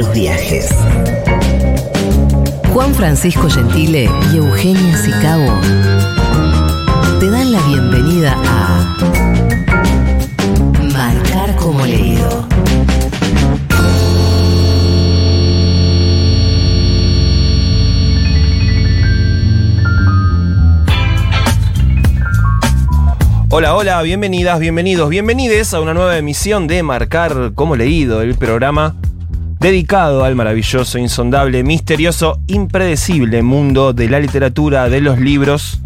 Los viajes. Juan Francisco Gentile y Eugenia Sicabo te dan la bienvenida a Marcar como leído. Hola, hola, bienvenidas, bienvenidos, bienvenides a una nueva emisión de Marcar como leído, el programa dedicado al maravilloso, insondable, misterioso, impredecible mundo de la literatura, de los libros.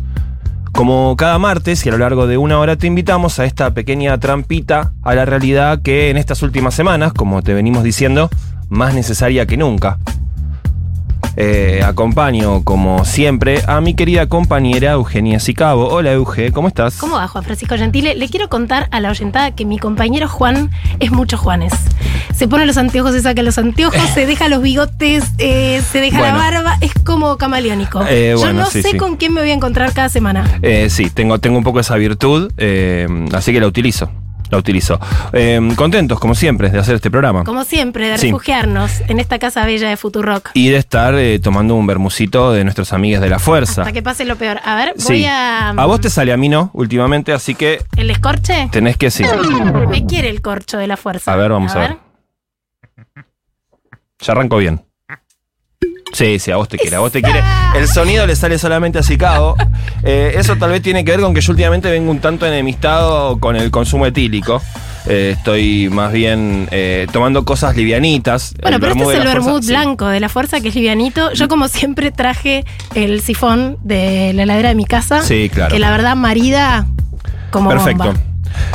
Como cada martes y a lo largo de una hora te invitamos a esta pequeña trampita a la realidad que en estas últimas semanas, como te venimos diciendo, más necesaria que nunca. Eh, acompaño, como siempre, a mi querida compañera Eugenia Sicabo. Hola, Euge, ¿cómo estás? ¿Cómo va, Juan Francisco Gentile? Le quiero contar a la oyentada que mi compañero Juan es mucho Juanes. Se pone los anteojos, se saca los anteojos, se deja los bigotes, eh, se deja Bueno. la barba, es como camaleónico. Eh, Yo bueno, no sí, sé sí. con quién me voy a encontrar cada semana. Eh, sí, tengo, tengo un poco esa virtud, así que la utilizo. La utilizo. Eh, contentos, como siempre, de hacer este programa. Como siempre, de Sí. refugiarnos en esta casa bella de Futurock. Y de estar eh, tomando un bermucito de nuestros amigos de la fuerza. Hasta que pase lo peor. A ver, voy Sí. a. A vos te sale, a mí no, últimamente, así que ¿El escorche? tenés que sí. Me quiere el corcho de la fuerza. A ver, vamos a ver. Ya arrancó bien. Sí, sí, a vos te quiere, a vos te quiere. El sonido le sale solamente a Sicao. Eh, eso tal vez tiene que ver con que yo últimamente vengo un tanto enemistado con el consumo etílico. Eh, estoy más bien eh, tomando cosas livianitas. Bueno, pero este es el vermut blanco de la fuerza, que es livianito. Yo, como siempre, traje el sifón de la heladera de mi casa. Sí, claro. Que la verdad marida como Perfecto. bomba.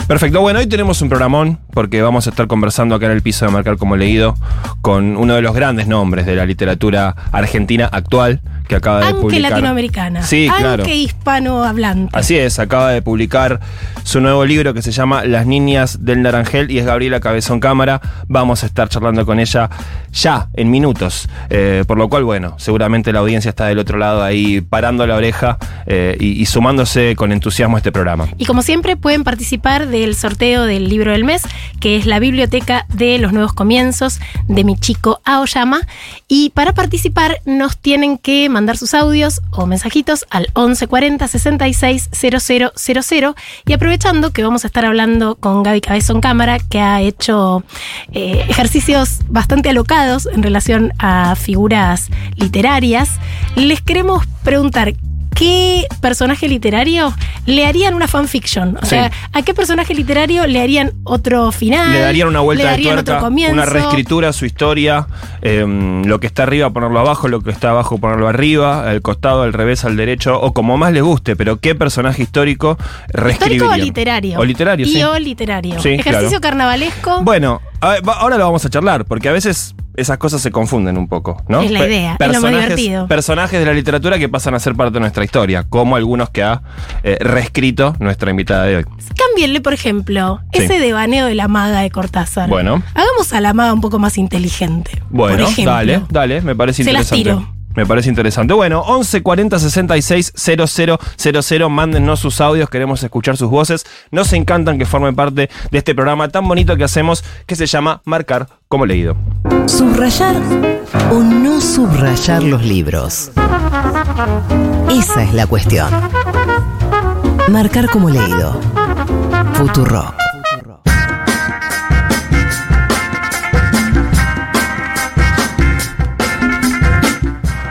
Perfecto, bueno, hoy tenemos un programón porque vamos a estar conversando acá en el piso de Marcar como leído con uno de los grandes nombres de la literatura argentina actual que acaba de Aunque publicar. latinoamericana. Sí, claro. Aunque hispanohablante. Así es, acaba de publicar su nuevo libro que se llama Las niñas del Naranjel y es Gabriela Cabezón Cámara. Vamos a estar charlando con ella ya en minutos. Eh, por lo cual, bueno, seguramente la audiencia está del otro lado ahí parando la oreja eh, y, y sumándose con entusiasmo a este programa. Y como siempre pueden participar del sorteo del libro del mes, que es la biblioteca de los nuevos comienzos de mi chico Aoyama. Y para participar nos tienen que mandar sus audios o mensajitos al 1140 66 000 y aprovechando que vamos a estar hablando con Gaby Cabezón Cámara, que ha hecho eh, ejercicios bastante alocados en relación a figuras literarias, les queremos preguntar ¿qué personaje literario le harían una fanfiction? O Sí. sea, ¿a qué personaje literario le harían otro final? Le darían una vuelta le de darían tuerca, otro comienzo? una reescritura su historia, eh, lo que está arriba ponerlo abajo, lo que está abajo ponerlo arriba, al costado, al revés, al derecho, o como más le guste, pero qué personaje histórico reescribirían. ¿Histórico o literario? O literario, y sí. o literario. Sí, Ejercicio claro. carnavalesco. Bueno, ver, ahora lo vamos a charlar, porque a veces esas cosas se confunden un poco, ¿no? Es la Pe- idea, es lo más divertido. Personajes de la literatura que pasan a ser parte de nuestra historia, como algunos que ha eh, reescrito nuestra invitada de hoy. Cámbienle, por ejemplo, Sí. ese devaneo de la maga de Cortázar. Bueno. Hagamos a la maga un poco más inteligente. Bueno, por dale, dale, me parece Se las interesante. tiro. Me parece interesante. Bueno, 11 40 66 000, mándennos sus audios, queremos escuchar sus voces. Nos encantan que formen parte de este programa tan bonito que hacemos que se llama Marcar como leído. Subrayar o no subrayar los libros. Esa es la cuestión. Marcar como leído. Futuro.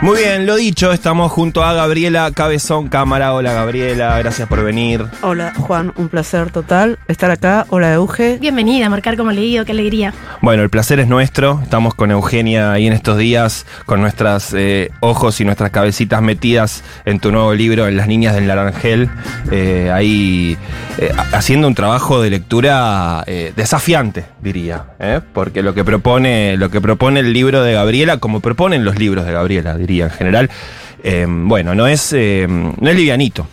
Muy bien, lo dicho, estamos junto a Gabriela Cabezón Cámara. Hola Gabriela, gracias por venir. Hola Juan, un placer total estar acá. Hola Euge. Bienvenida a Marcar como leído, qué alegría. Bueno, el placer es nuestro. Estamos con Eugenia ahí en estos días, con nuestros ojos y nuestras cabecitas metidas en tu nuevo libro, En las niñas del Naranjel. eh, ahí eh, ha- haciendo un trabajo de lectura eh, desafiante, diría. ¿eh? Porque lo que, propone, lo que propone el libro de Gabriela, como proponen los libros de Gabriela, diría en general, eh, bueno, no es, eh, no es livianito.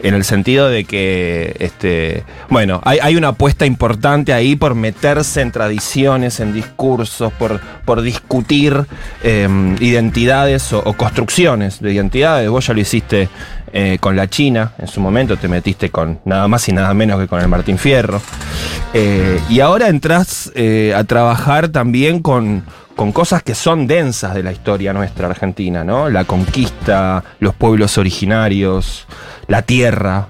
En el sentido de que, este, bueno, hay, hay una apuesta importante ahí por meterse en tradiciones, en discursos, por, por discutir eh, identidades o, construcciones de identidades. Vos ya lo hiciste con la China, en su momento te metiste con nada más y nada menos que con el Martín Fierro. Y ahora entras a trabajar también con, con cosas que son densas de la historia nuestra argentina, ¿no? La conquista, los pueblos originarios, la tierra,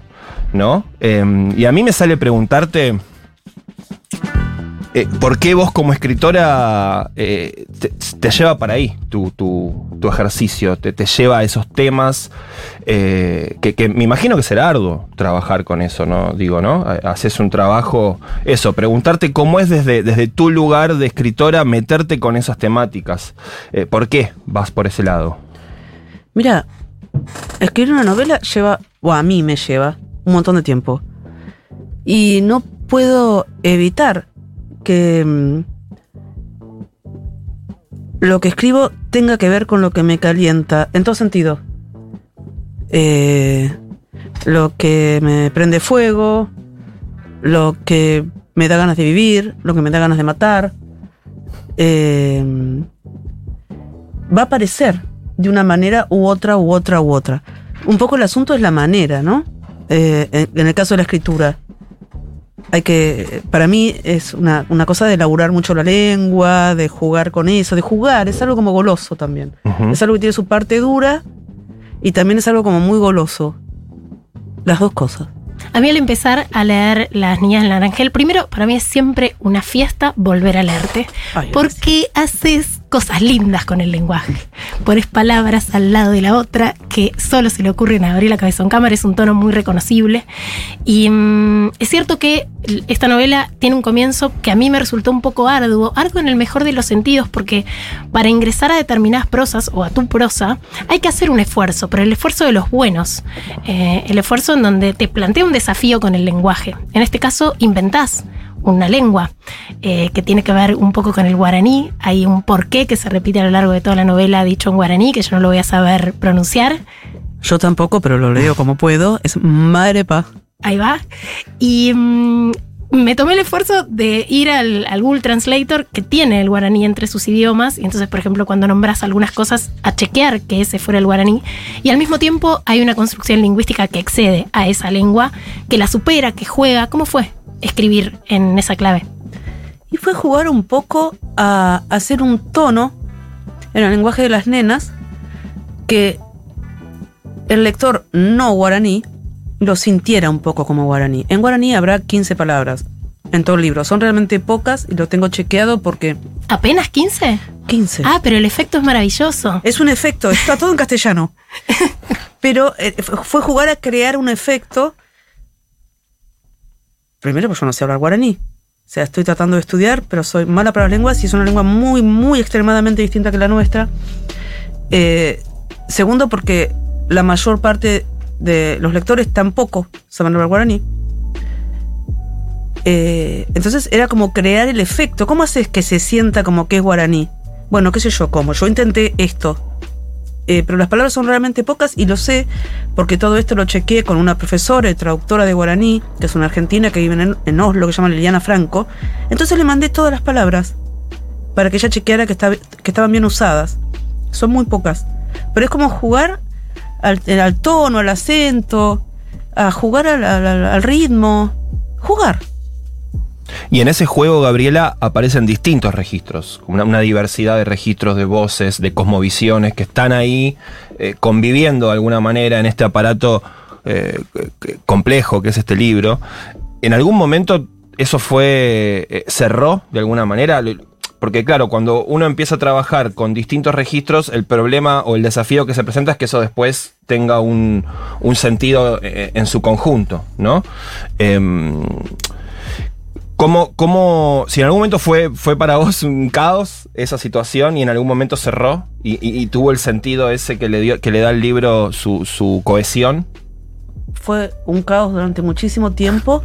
¿no? Em, y a mí me sale preguntarte. Eh, ¿Por qué vos como escritora eh, te, lleva para ahí tu, tu- tu ejercicio? Te, te lleva a esos temas eh, que, que me imagino que será arduo trabajar con eso, ¿no? Digo, ¿no? Ha- Haces un trabajo, eso, preguntarte cómo es desde, desde tu lugar de escritora meterte con esas temáticas. ¿Por qué vas por ese lado? Mira, escribir una novela lleva, o a mí me lleva, un montón de tiempo. Y no puedo evitar que mm, lo que escribo tenga que ver con lo que me calienta, en todo sentido. Eh, lo que me prende fuego, lo que me da ganas de vivir, lo que me da ganas de matar. Eh, va a aparecer de una manera u otra, u otra, u otra. Un poco el asunto es la manera, ¿no? Eh, en, en el caso de la escritura. Hay que, para mí es una, una cosa de elaborar mucho la lengua, de jugar con eso, de jugar, es algo como goloso también. Es algo que tiene su parte dura y también es algo como muy goloso. Las dos cosas. A mí al empezar a leer Las Niñas del Naranjel, primero para mí es siempre una fiesta volver a leerte, Ay, porque haces cosas lindas con el lenguaje. Pones palabras al lado de la otra que solo se le ocurren a Gabriela Cabezón Cámara, es un tono muy reconocible. Y mm, es cierto que esta novela tiene un comienzo que a mí me resultó un poco arduo, arduo en el mejor de los sentidos, porque para ingresar a determinadas prosas o a tu prosa hay que hacer un esfuerzo, pero el esfuerzo de los buenos, eh, el esfuerzo en donde te plantea un desafío con el lenguaje. En este caso, inventás una lengua eh, que tiene que ver un poco con el guaraní. Hay un porqué que se repite a lo largo de toda la novela dicho en guaraní, que yo no lo voy a saber pronunciar. Yo tampoco, pero lo leo como puedo. Es madre pa. Ahí va. Y mm, me tomé el esfuerzo de ir al, al Google Translator que tiene el guaraní entre sus idiomas. Y entonces, por ejemplo, cuando nombras algunas cosas, a chequear que ese fuera el guaraní. Y al mismo tiempo hay una construcción lingüística que excede a esa lengua, que la supera, que juega. ¿Cómo fue escribir en esa clave? Y fue jugar un poco a hacer un tono en el lenguaje de las nenas que el lector no guaraní lo sintiera un poco como guaraní. En guaraní habrá 15 palabras en todo el libro. Son realmente pocas y lo tengo chequeado porque ¿Apenas 15? 15. Ah, pero el efecto es maravilloso. Es un efecto, está todo en castellano. Pero eh, fue jugar a crear un efecto. Primero, pues yo no sé hablar guaraní. O sea, estoy tratando de estudiar, pero soy mala para las lenguas y es una lengua muy, muy extremadamente distinta que la nuestra. Eh, segundo, porque la mayor parte de los lectores tampoco saben hablar guaraní. Eh, entonces era como crear el efecto. ¿Cómo haces que se sienta como que es guaraní? Bueno, qué sé yo, cómo. Yo intenté esto. Eh, pero las palabras son realmente pocas y lo sé porque todo esto lo chequeé con una profesora y traductora de guaraní, que es una argentina que vive en, en Oslo, que se llama Liliana Franco. Entonces le mandé todas las palabras para que ella chequeara que, estaba- que estaban bien usadas. Son muy pocas. Pero es como jugar al, al tono, al acento, a jugar al- al- al ritmo. Jugar. Y en ese juego, Gabriela, aparecen distintos registros, una, diversidad de registros, de voces, de cosmovisiones que están ahí eh, conviviendo de alguna manera en este aparato eh, complejo que es este libro. ¿En algún momento eso fue, eh, cerró de alguna manera? Porque claro, cuando uno empieza a trabajar con distintos registros, el problema o el desafío que se presenta es que eso después tenga un, sentido eh, en su conjunto, ¿no? ¿Cómo, cómo, si en algún momento fue, fue para vos un caos esa situación y en algún momento cerró y, y- y tuvo el sentido ese que le, dio, que le da al libro su, su cohesión? Fue un caos durante muchísimo tiempo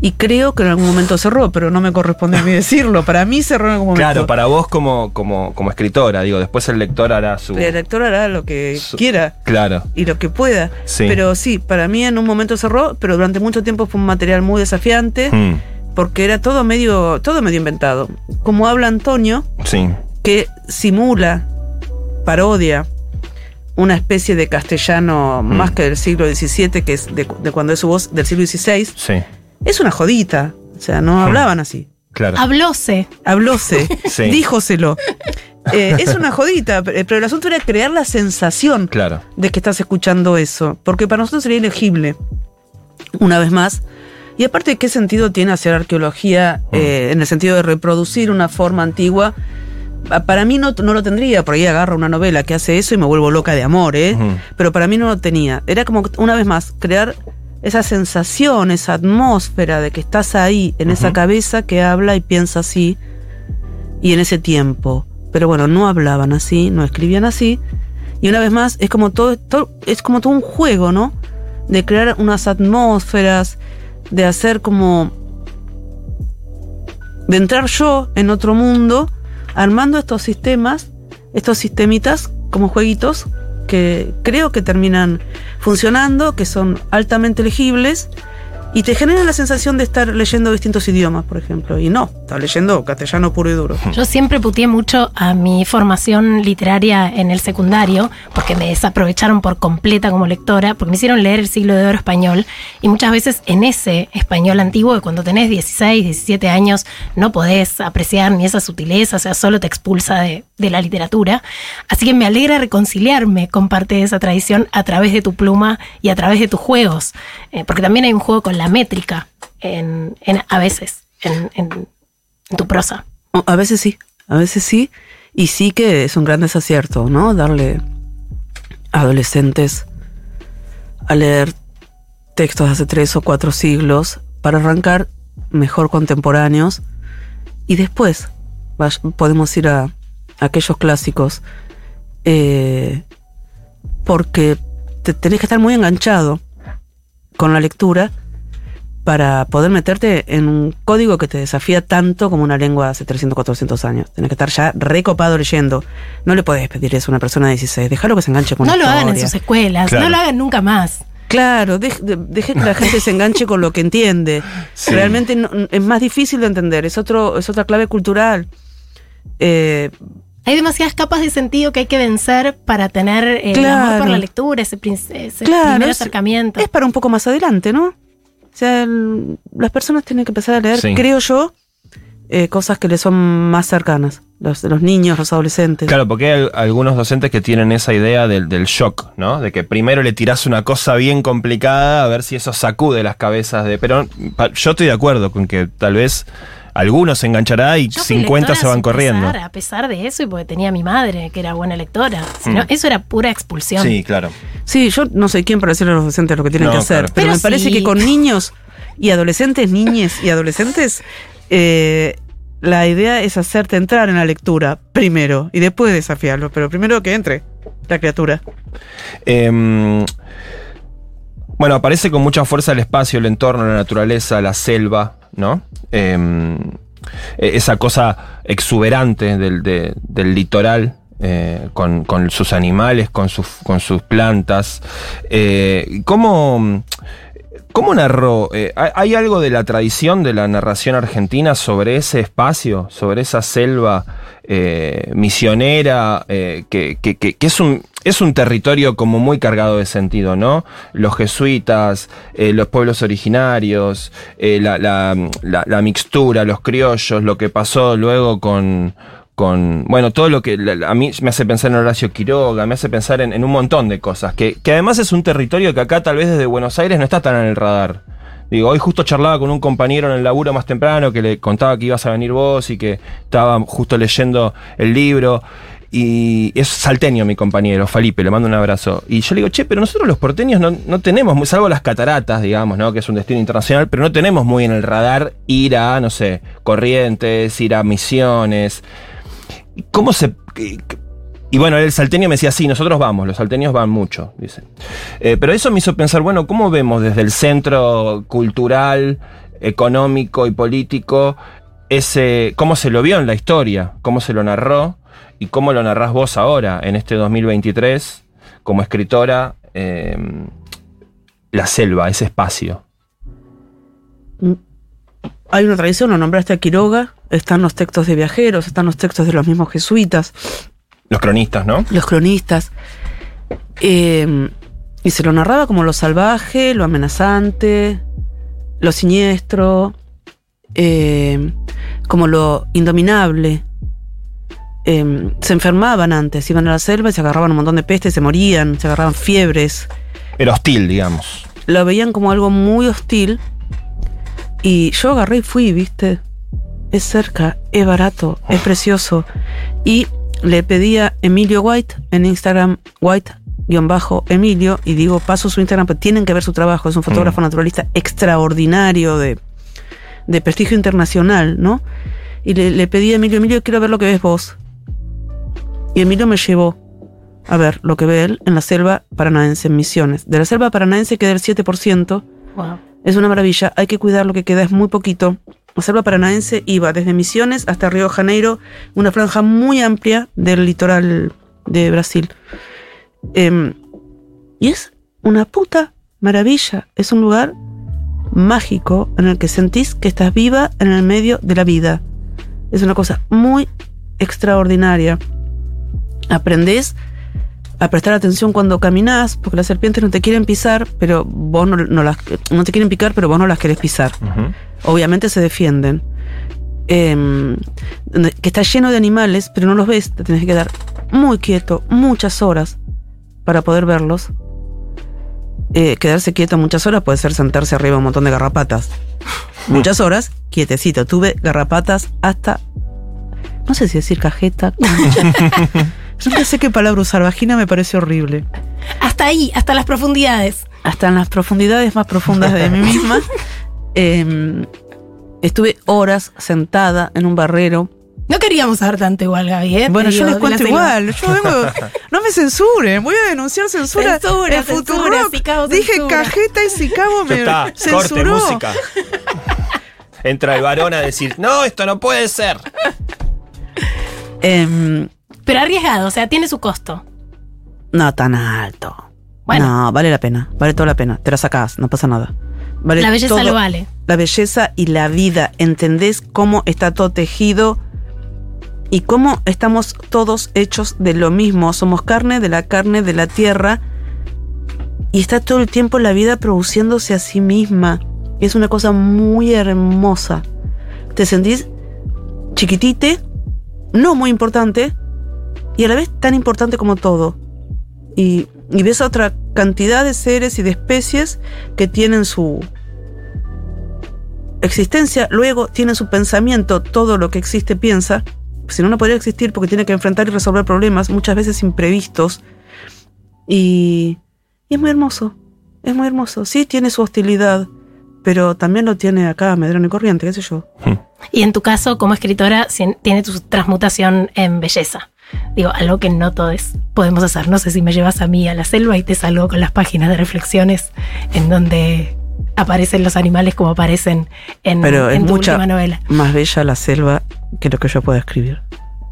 y creo que en algún momento cerró, pero no me corresponde a mí decirlo. Para mí cerró en algún momento. Claro, para vos como, como, como escritora, digo, después el lector hará su... El lector hará lo que Su- quiera Claro, y lo que pueda. Sí. Pero sí, para mí en un momento cerró, pero durante mucho tiempo fue un material muy desafiante Mm, porque era todo medio, todo medio inventado. Como habla Antonio, sí, que simula, parodia, una especie de castellano Mm. más que del siglo XVII, que es de, de cuando es su voz del siglo XVI, sí, es una jodita. O sea, no hablaban así. claro. Hablóse. Hablóse, Sí. díjoselo. Eh, es una jodita, pe- pero el asunto era crear la sensación Claro. de que estás escuchando eso, porque para nosotros sería ilegible, una vez más. Y aparte, ¿qué sentido tiene hacer arqueología eh, en el sentido de reproducir una forma antigua? Pa- Para mí no, no lo tendría, por ahí agarro una novela que hace eso y me vuelvo loca de amor, ¿eh? Pero para mí no lo tenía. Era como, una vez más, crear esa sensación, esa atmósfera de que estás ahí, en esa cabeza que habla y piensa así, y en ese tiempo. Pero bueno, no hablaban así, no escribían así. Y una vez más, es como todo, todo- es como todo un juego, ¿no? De crear unas atmósferas, de hacer como. de entrar yo en otro mundo, armando estos sistemas, estos sistemitas como jueguitos que creo que terminan funcionando, que son altamente legibles y te generan la sensación de estar leyendo distintos idiomas, por ejemplo. Y no, estás leyendo castellano puro y duro. Yo siempre puteé mucho a mi formación literaria en el secundario, porque me desaprovecharon por completa como lectora, porque me hicieron leer el siglo de oro español, y muchas veces en ese español antiguo, cuando tenés 16, 17 años, no podés apreciar ni esa sutileza, o sea, solo te expulsa de, de la literatura. Así que me alegra reconciliarme con parte de esa tradición a través de tu pluma y a través de tus juegos, eh, porque también hay un juego con la métrica en, a veces en- tu prosa. A veces sí, a veces sí. Y sí que es un gran desacierto, ¿no? Darle a adolescentes a leer textos de hace tres o cuatro siglos para arrancar mejor contemporáneos. Y después podemos ir a, a aquellos clásicos. eh, porque te tenés que estar muy enganchado con la lectura para poder meterte en un código que te desafía tanto como una lengua hace 300, 400 años. Tienes que estar ya recopado leyendo. No le podés pedir eso a una persona de 16. Déjalo que se enganche con No lo hagan en sus escuelas, Claro. no lo hagan nunca más. Claro, de- deje que la gente se enganche con lo que entiende. Sí. Realmente no- es más difícil de entender, es, otro, es otra clave cultural. Eh, Hay demasiadas capas de sentido que hay que vencer para tener eh, el amor por la lectura, ese, ese Claro, primer es- acercamiento. es para un poco más adelante, ¿no? O sea, el- las personas tienen que empezar a leer, Sí. creo yo, eh, cosas que les son más cercanas. Los, los niños, los adolescentes. Claro, porque hay al- algunos docentes que tienen esa idea del, del shock, ¿no? De que primero le tirás una cosa bien complicada a ver si eso sacude las cabezas de. Pero yo estoy de acuerdo con que tal vez algunos se enganchará y Yo fui 50 lectora se van corriendo. pesar, a pesar de eso y porque tenía a mi madre, que era buena lectora. Si no, Mm. eso era pura expulsión. Sí, claro. Sí, yo no soy quien para decirle a los docentes lo que tienen No, que hacer, claro. pero, Pero me parece que con niños y adolescentes, niñes y adolescentes, eh, la idea es hacerte entrar en la lectura primero y después desafiarlo, pero primero que entre la criatura. Em, bueno, aparece con mucha fuerza el espacio, el entorno, la naturaleza, la selva, ¿no? Em, e- esa cosa exuberante del, de- del litoral. eh, con, con sus animales, con sus, con sus plantas. Eh, ¿Cómo, cómo narró? Eh, ¿hay- ¿Hay algo de la tradición de la narración argentina sobre ese espacio, sobre esa selva eh, misionera, eh, que, es, un, territorio como muy cargado de sentido, ¿no? Los jesuitas, los pueblos originarios, la mixtura, los criollos, lo que pasó luego con... Con, bueno, todo lo que a mí me hace pensar en Horacio Quiroga, me hace pensar en, un montón de cosas, que, que además es un territorio que acá tal vez desde Buenos Aires no está tan en el radar. Digo, hoy justo charlaba con un compañero en el laburo más temprano que le contaba que ibas a venir vos y que estaba justo leyendo el libro. Y es salteño mi compañero, Felipe, le mando un abrazo. Y yo le digo, che, pero nosotros los porteños no, no tenemos, salvo las cataratas, digamos, ¿no? Que es un destino internacional, pero no tenemos muy en el radar ir a, no sé, Corrientes, ir a Misiones. ¿Cómo se...? y bueno, el salteño me decía, sí, nosotros vamos, los salteños van mucho, dice. Eh, pero eso me hizo pensar, bueno, ¿cómo vemos desde el centro cultural, económico y político ese, cómo se lo vio en la historia, cómo se lo narró y cómo lo narrás vos ahora, en este 2023, como escritora, eh, la selva, ese espacio? Hay una tradición, lo nombraste a Quiroga, están los textos de viajeros, están los textos de los mismos jesuitas, Los cronistas, ¿no? los cronistas. Eh, y se lo narraba como lo salvaje, lo amenazante, lo siniestro, eh, como lo indominable. eh, se enfermaban antes, iban a la selva y se agarraban un montón de pestes, se morían, se agarraban fiebres. Era hostil, digamos. Lo veían como algo muy hostil. Y yo agarré y fui, ¿viste? Es cerca, es barato, es precioso. Y le pedí a Emilio White en Instagram, White-Emilio, y digo, paso su Instagram, pero tienen que ver su trabajo. Es un fotógrafo Mm. naturalista extraordinario de, de prestigio internacional, ¿no? Y le, le pedí a Emilio, Emilio, quiero ver lo que ves vos. Y Emilio me llevó a ver lo que ve él en la selva paranaense en Misiones. De la selva paranaense queda el 7%. Wow. Es una maravilla, hay que cuidar lo que queda, es muy poquito. La selva paranaense iba desde Misiones hasta Río de Janeiro, una franja muy amplia del litoral de Brasil. Em, y es una puta maravilla, es un lugar mágico en el que sentís que estás viva en el medio de la vida. Es una cosa muy extraordinaria. Aprendés a prestar atención cuando caminas, porque las serpientes no te quieren pisar, pero vos no, no las no te quieren picar, pero vos no las querés pisar. Obviamente se defienden. Em, que está lleno de animales, pero no los ves, te tenés que quedar muy quieto, muchas horas para poder verlos. Eh, quedarse quieto muchas horas puede ser sentarse arriba un montón de garrapatas. Muchas horas, quietecito. Tuve garrapatas hasta. No sé si decir cajeta. Yo nunca sé qué palabra usar. Vagina me parece horrible. Hasta ahí, hasta las profundidades. hasta en las profundidades más profundas de mí misma. Eh, estuve horas sentada en un barrero. No queríamos saber tanto igual, Gaby. ¿eh? Bueno, yo les cuento igual. Yo vengo. No me censuren. Voy a denunciar censura. Censura, en censura, Dije censura. cajeta y Sicabo me está, corte, censuró. música. Entra el varón a decir, no, esto no puede ser. Em, Pero arriesgado, o sea, tiene su costo. no tan alto. Bueno. No, vale la pena. Vale toda la pena. Te la sacás, no pasa nada. Vale La belleza todo- lo vale. la belleza y la vida. ¿Entendés cómo está todo tejido? Y cómo estamos todos hechos de lo mismo. Somos carne de la carne de la tierra. Y está todo el tiempo la vida produciéndose a sí misma. Es una cosa muy hermosa. Te sentís chiquitite, no muy importante, y a la vez tan importante como todo. Y, y ves a otra cantidad de seres y de especies que tienen su, existencia, luego tiene su pensamiento, todo lo que existe piensa, si no, no podría existir porque tiene que enfrentar y resolver problemas, muchas veces imprevistos. Y, y es muy hermoso, es muy hermoso. Sí, tiene su hostilidad, pero también lo tiene acá Medrano y Corriente, qué sé yo. Y en tu caso, como escritora, tiene tu transmutación en belleza. Digo, algo que no todos podemos hacer. No sé si me llevas a mí a la selva y te salgo con las páginas de reflexiones en donde aparecen los animales como aparecen en, Pero es en tu mucha última novela. más bella la selva que lo que yo puedo escribir.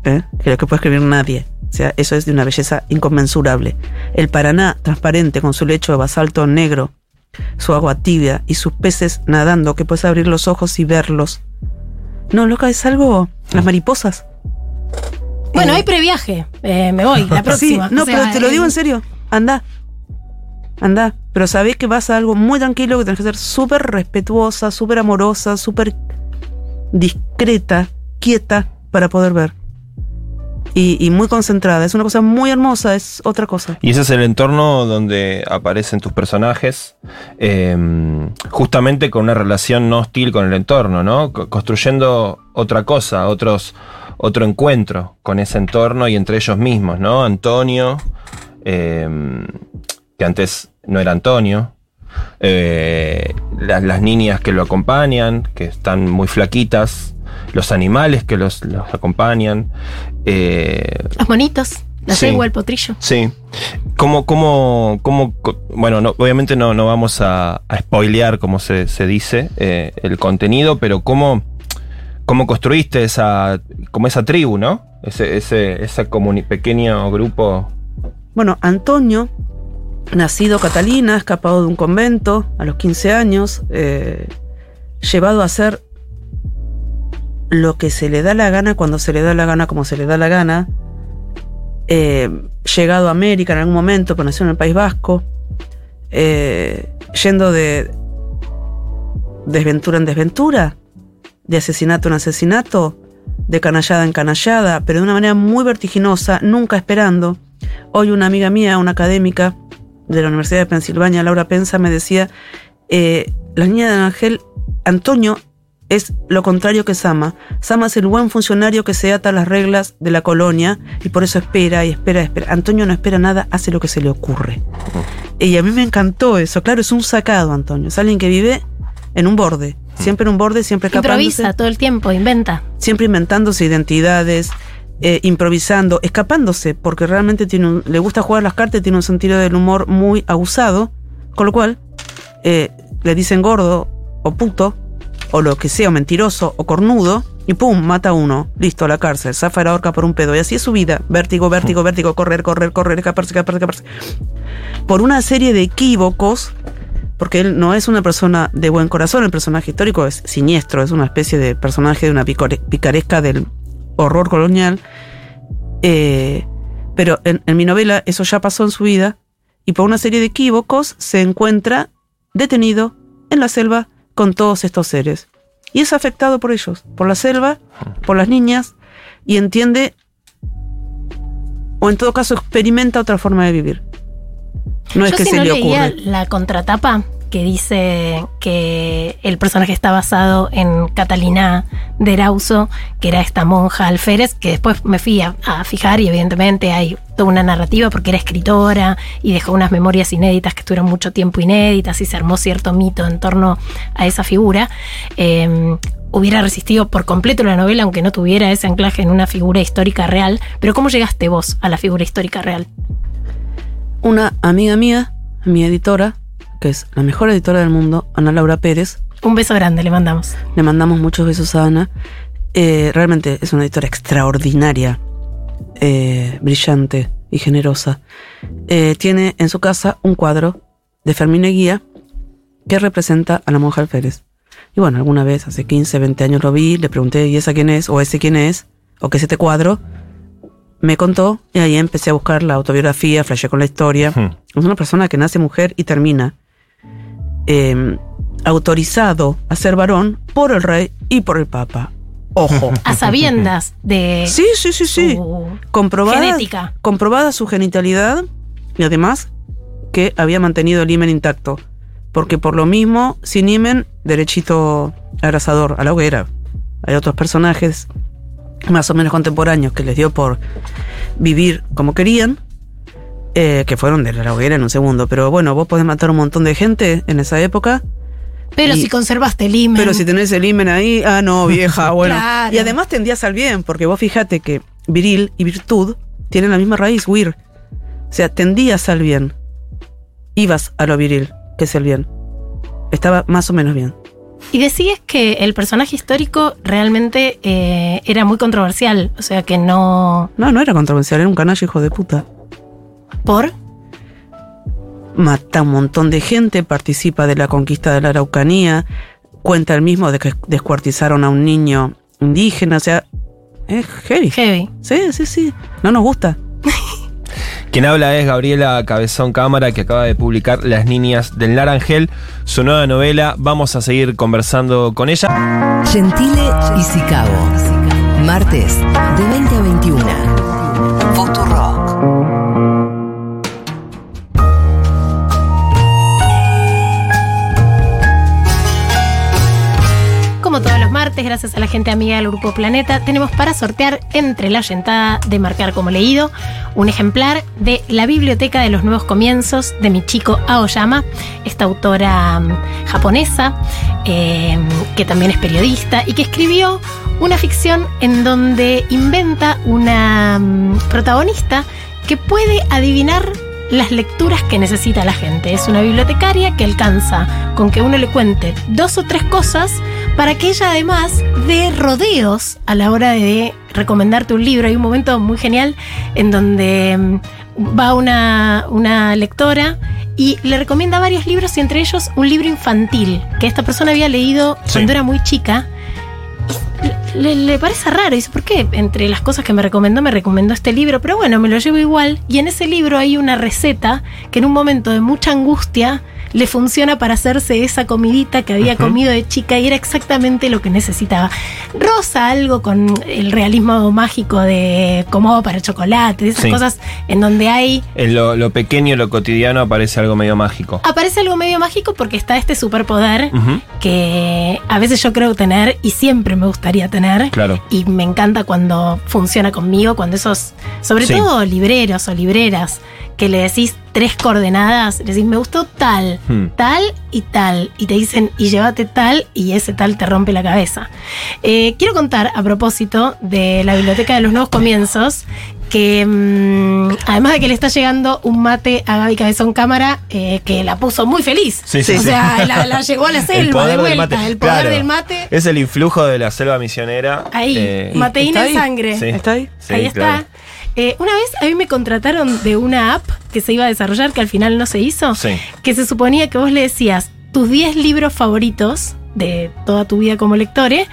¿eh? Que lo que puede escribir nadie. O sea, eso es de una belleza inconmensurable. El Paraná, transparente, con su lecho de basalto negro, su agua tibia y sus peces nadando, que puedes abrir los ojos y verlos. No, loca, es algo. Las mariposas. Bueno, Eh, hay previaje. Eh, me voy, la Sí, próxima. no, O sea, pero te lo eh, digo en serio. Anda. Anda. Pero sabés que vas a algo muy tranquilo, que tenés que ser súper respetuosa, súper amorosa, súper discreta, quieta para poder ver. Y, y muy concentrada. Es una cosa muy hermosa, es otra cosa. Y ese es el entorno donde aparecen tus personajes, eh, justamente con una relación no hostil con el entorno, ¿no? Co- Construyendo otra cosa, otros, otro encuentro con ese entorno y entre ellos mismos, ¿no? Antonio, eh, que antes no era Antonio, eh, las, las niñas que lo acompañan, que están muy flaquitas, los animales que los, los acompañan. eh, Los monitos, la Sí. el potrillo. Sí. ¿Cómo, cómo, cómo, bueno, no, obviamente no, no vamos a, a spoilear, como se, se dice, eh, el contenido, pero cómo, cómo construiste esa, como esa tribu, ¿no? Ese, ese, pequeño grupo. Bueno, Antonio, nacido Catalina, escapado de un convento a los 15 años, eh, llevado a hacer lo que se le da la gana cuando se le da la gana, como se le da la gana, eh, llegado a América en algún momento, pero nació en el País Vasco, eh, yendo de desventura en desventura, de asesinato en asesinato, de canallada en canallada, pero de una manera muy vertiginosa, nunca esperando. Hoy una amiga mía, una académica de la Universidad de Pensilvania, Laura Pensa, me decía, eh, la niña de Ángel, Antonio es lo contrario que Sama. Sama es el buen funcionario que se ata a las reglas de la colonia y por eso espera y espera, y espera. Antonio no espera nada, hace lo que se le ocurre. Y a mí me encantó eso. Claro, es un sacado, Antonio. Es alguien que vive en un borde. Siempre en un borde, siempre escapándose. Improvisa todo el tiempo, inventa. Siempre inventándose identidades, eh, improvisando, escapándose, porque realmente tiene un- le gusta jugar las cartas, tiene un sentido del humor muy abusado, con lo cual eh, le dicen gordo o puto, o lo que sea, o mentiroso o cornudo, y pum, mata a uno, listo, a la cárcel, zafa la horca por un pedo, y así es su vida, vértigo, vértigo, vértigo, correr, correr, correr, escaparse, escaparse, escaparse. Por una serie de equívocos, porque él no es una persona de buen corazón, el personaje histórico es siniestro, es una especie de personaje de una picaresca del horror colonial, eh, pero en mi novela eso ya pasó en su vida, y por una serie de equívocos se encuentra detenido en la selva con todos estos seres. Y es afectado por ellos, por la selva, por las niñas, y entiende, o en todo caso experimenta otra forma de vivir. No es Yo que si se no le leía ocurre. la contratapa que dice que el personaje está basado en Catalina de Erauso, que era esta monja alférez, que después me fui a, a fijar y evidentemente hay toda una narrativa porque era escritora y dejó unas memorias inéditas que estuvieron mucho tiempo inéditas y se armó cierto mito en torno a esa figura. Eh, hubiera resistido por completo la novela aunque no tuviera ese anclaje en una figura histórica real. Pero ¿cómo llegaste vos a la figura histórica real? Una amiga mía, mi editora, que es la mejor editora del mundo, Ana Laura Pérez, Un beso grande le mandamos. le mandamos muchos besos a Ana. Eh, realmente es una editora extraordinaria, eh, brillante y generosa. Eh, tiene en su casa un cuadro de Fermín Eguía que representa a la monja alférez. Y bueno, alguna vez, hace 15, 20 años lo vi, le pregunté, ¿y esa quién es? ¿O ese quién es? ¿O qué es este cuadro? Me contó y ahí empecé a buscar la autobiografía, flashé con la historia. Hmm. Es una persona que nace mujer y termina eh, autorizado a ser varón por el rey y por el papa. Ojo. A sabiendas de Sí, sí, sí, sí. su Comprobada, genética. comprobada su genitalidad y además que había mantenido el himen intacto. Porque por lo mismo, sin himen, derechito al asador, a la hoguera. Hay otros personajes más o menos contemporáneos que les dio por vivir como querían, eh, que fueron de la hoguera en un segundo. Pero bueno, vos podés matar un montón de gente en esa época, Pero y- si conservaste el himen. pero si tenés el himen ahí, ah, no, vieja, bueno. Claro. Y además tendías al bien, porque vos fíjate que viril y virtud tienen la misma raíz, wir. O sea, tendías al bien. Ibas a lo viril, que es el bien. Estaba más o menos bien. Y decías que el personaje histórico realmente eh, era muy controversial. O sea que no. No, no era controversial, era un canalla hijo de puta. ¿Por? Mata un montón de gente, participa de la conquista de la Araucanía, cuenta el mismo de que descuartizaron a un niño indígena, o sea, es heavy. Heavy. Sí, sí, sí. No nos gusta. Quien habla es Gabriela Cabezón Cámara, que acaba de publicar Las Niñas del Naranjel, su nueva novela. Vamos a seguir conversando con ella. Gentile y Sicabo. Martes, de 20 a 21. Futurock. Gracias a la gente amiga del Grupo Planeta, tenemos para sortear entre la yentada de marcar como leído un ejemplar de La Biblioteca de los Nuevos Comienzos de Michiko Aoyama, esta autora mm, japonesa eh, que también es periodista y que escribió una ficción en donde inventa una mm, protagonista que puede adivinar las lecturas que necesita la gente. Es una bibliotecaria que alcanza con que uno le cuente dos o tres cosas para que ella además dé rodeos a la hora de recomendarte un libro. Hay un momento muy genial en donde mm, va una, una lectora y le recomienda varios libros y entre ellos un libro infantil que esta persona había leído Sí. cuando era muy chica. Le, le parece raro, dice, ¿por qué? Entre las cosas que me recomendó, me recomendó este libro, pero bueno, me lo llevo igual. Y en ese libro hay una receta que en un momento de mucha angustia le funciona para hacerse esa comidita que había comido de chica y era exactamente lo que necesitaba. Rosa algo con el realismo mágico de como para chocolate, esas Sí. cosas en donde hay En lo, lo pequeño, lo cotidiano, aparece algo medio mágico. aparece algo medio mágico porque está este superpoder que a veces yo creo tener y siempre me gustaría tener. Claro. Y me encanta cuando funciona conmigo, cuando esos, sobre Sí. todo libreros o libreras, que le decís tres coordenadas, le decís, me gustó tal, Hmm. tal y tal, y te dicen, y llévate tal, y ese tal te rompe la cabeza. Eh, quiero contar a propósito de la Biblioteca de los Nuevos Comienzos, que mm, además de que le está llegando un mate a Gaby Cabezón Cámara, eh, que la puso muy feliz. Sí, sí, o sí. sea, la, la llevó a la selva de vuelta, el poder Claro. del mate. Es el influjo de la selva misionera. Ahí, eh, mateína ¿está en sangre. Sí. ¿Está ahí? sí, ahí está. claro. Eh, una vez a mí me contrataron de una app que se iba a desarrollar, que al final no se hizo, Sí. que se suponía que vos le decías tus 10 libros favoritos de toda tu vida como lectore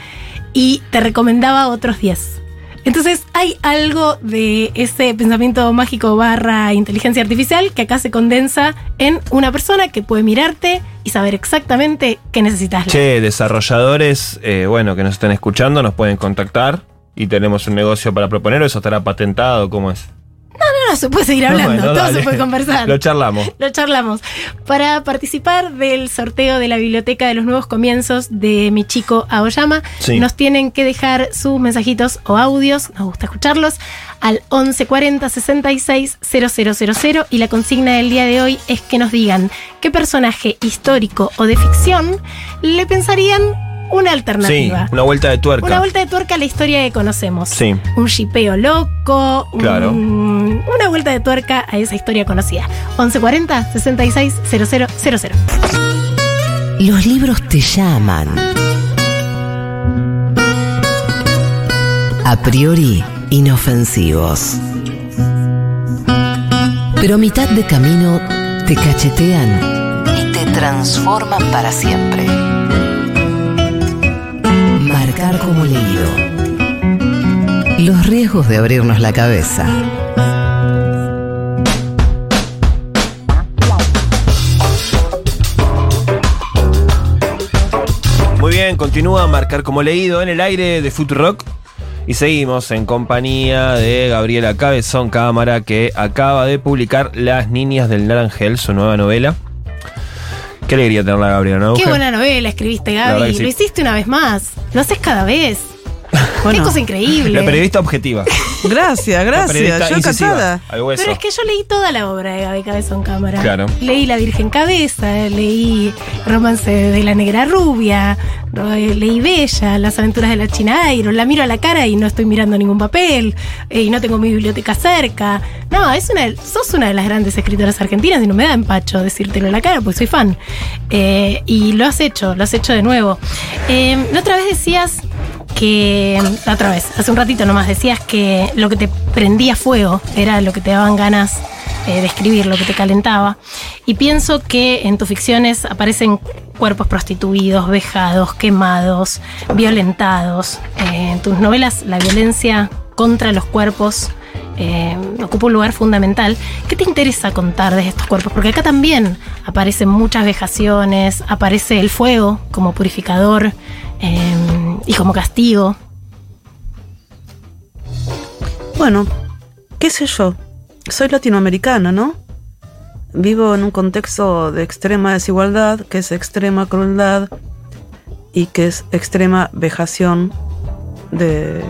y te recomendaba otros 10. Entonces hay algo de ese pensamiento mágico barra inteligencia artificial que acá se condensa en una persona que puede mirarte y saber exactamente qué necesitas. Che, desarrolladores, eh, bueno, que nos estén escuchando, nos pueden contactar y tenemos un negocio para proponer. ¿o ¿Eso estará patentado? ¿Cómo es? No, no, se puede seguir hablando, Bueno, todo dale. se puede conversar. Lo charlamos. Lo charlamos. Para participar del sorteo de la Biblioteca de los Nuevos Comienzos de mi chico Aoyama, Sí. nos tienen que dejar sus mensajitos o audios, nos gusta escucharlos, al 1140 66 000 y la consigna del día de hoy es que nos digan qué personaje histórico o de ficción le pensarían una Sí, alternativa. una vuelta de tuerca. Una vuelta de tuerca a la historia que conocemos. Sí. Un shipeo loco, un- Claro. una vuelta de tuerca a esa historia conocida. 1140 66 000. Los libros te llaman. A priori inofensivos. Pero a mitad de camino te cachetean y te transforman para siempre. Marcar como leído. Los riesgos de abrirnos la cabeza. Muy bien, continúa marcar como leído en el aire de Food Rock. Y seguimos en compañía de Gabriela Cabezón Cámara, que acaba de publicar Las Niñas del Naranjel, su nueva novela. Qué alegría tenerla, Gabriela, ¿no? Qué buena novela escribiste, Gaby. sí. Lo hiciste una vez más. Lo haces cada vez. Bueno. Qué cosa increíble. La periodista objetiva. Gracias, gracias. Yo hueso. Pero es que yo leí toda la obra de Gaby Cabezón Cámara. Claro. Leí La Virgen Cabeza, leí Romance de la Negra Rubia, eh, leí Bella, Las Aventuras de la China Iron. La miro a la cara y no estoy mirando ningún papel, eh, y no tengo mi biblioteca cerca. No, es una, sos una de las grandes escritoras argentinas y no me da empacho decírtelo a la cara porque soy fan. Eh, y lo has hecho, lo has hecho de nuevo. Eh, la otra vez decías que otra vez, hace un ratito nomás decías que lo que te prendía fuego era lo que te daban ganas eh, de escribir, lo que te calentaba. Y pienso que en tus ficciones aparecen cuerpos prostituidos, vejados, quemados, violentados. Eh, en tus novelas la violencia contra los cuerpos eh, ocupa un lugar fundamental. ¿Qué te interesa contar de estos cuerpos? Porque acá también aparecen muchas vejaciones, aparece el fuego como purificador eh, y como castigo. Bueno, qué sé yo. Soy latinoamericana, ¿no? Vivo en un contexto de extrema desigualdad, que es extrema crueldad y que es extrema vejación de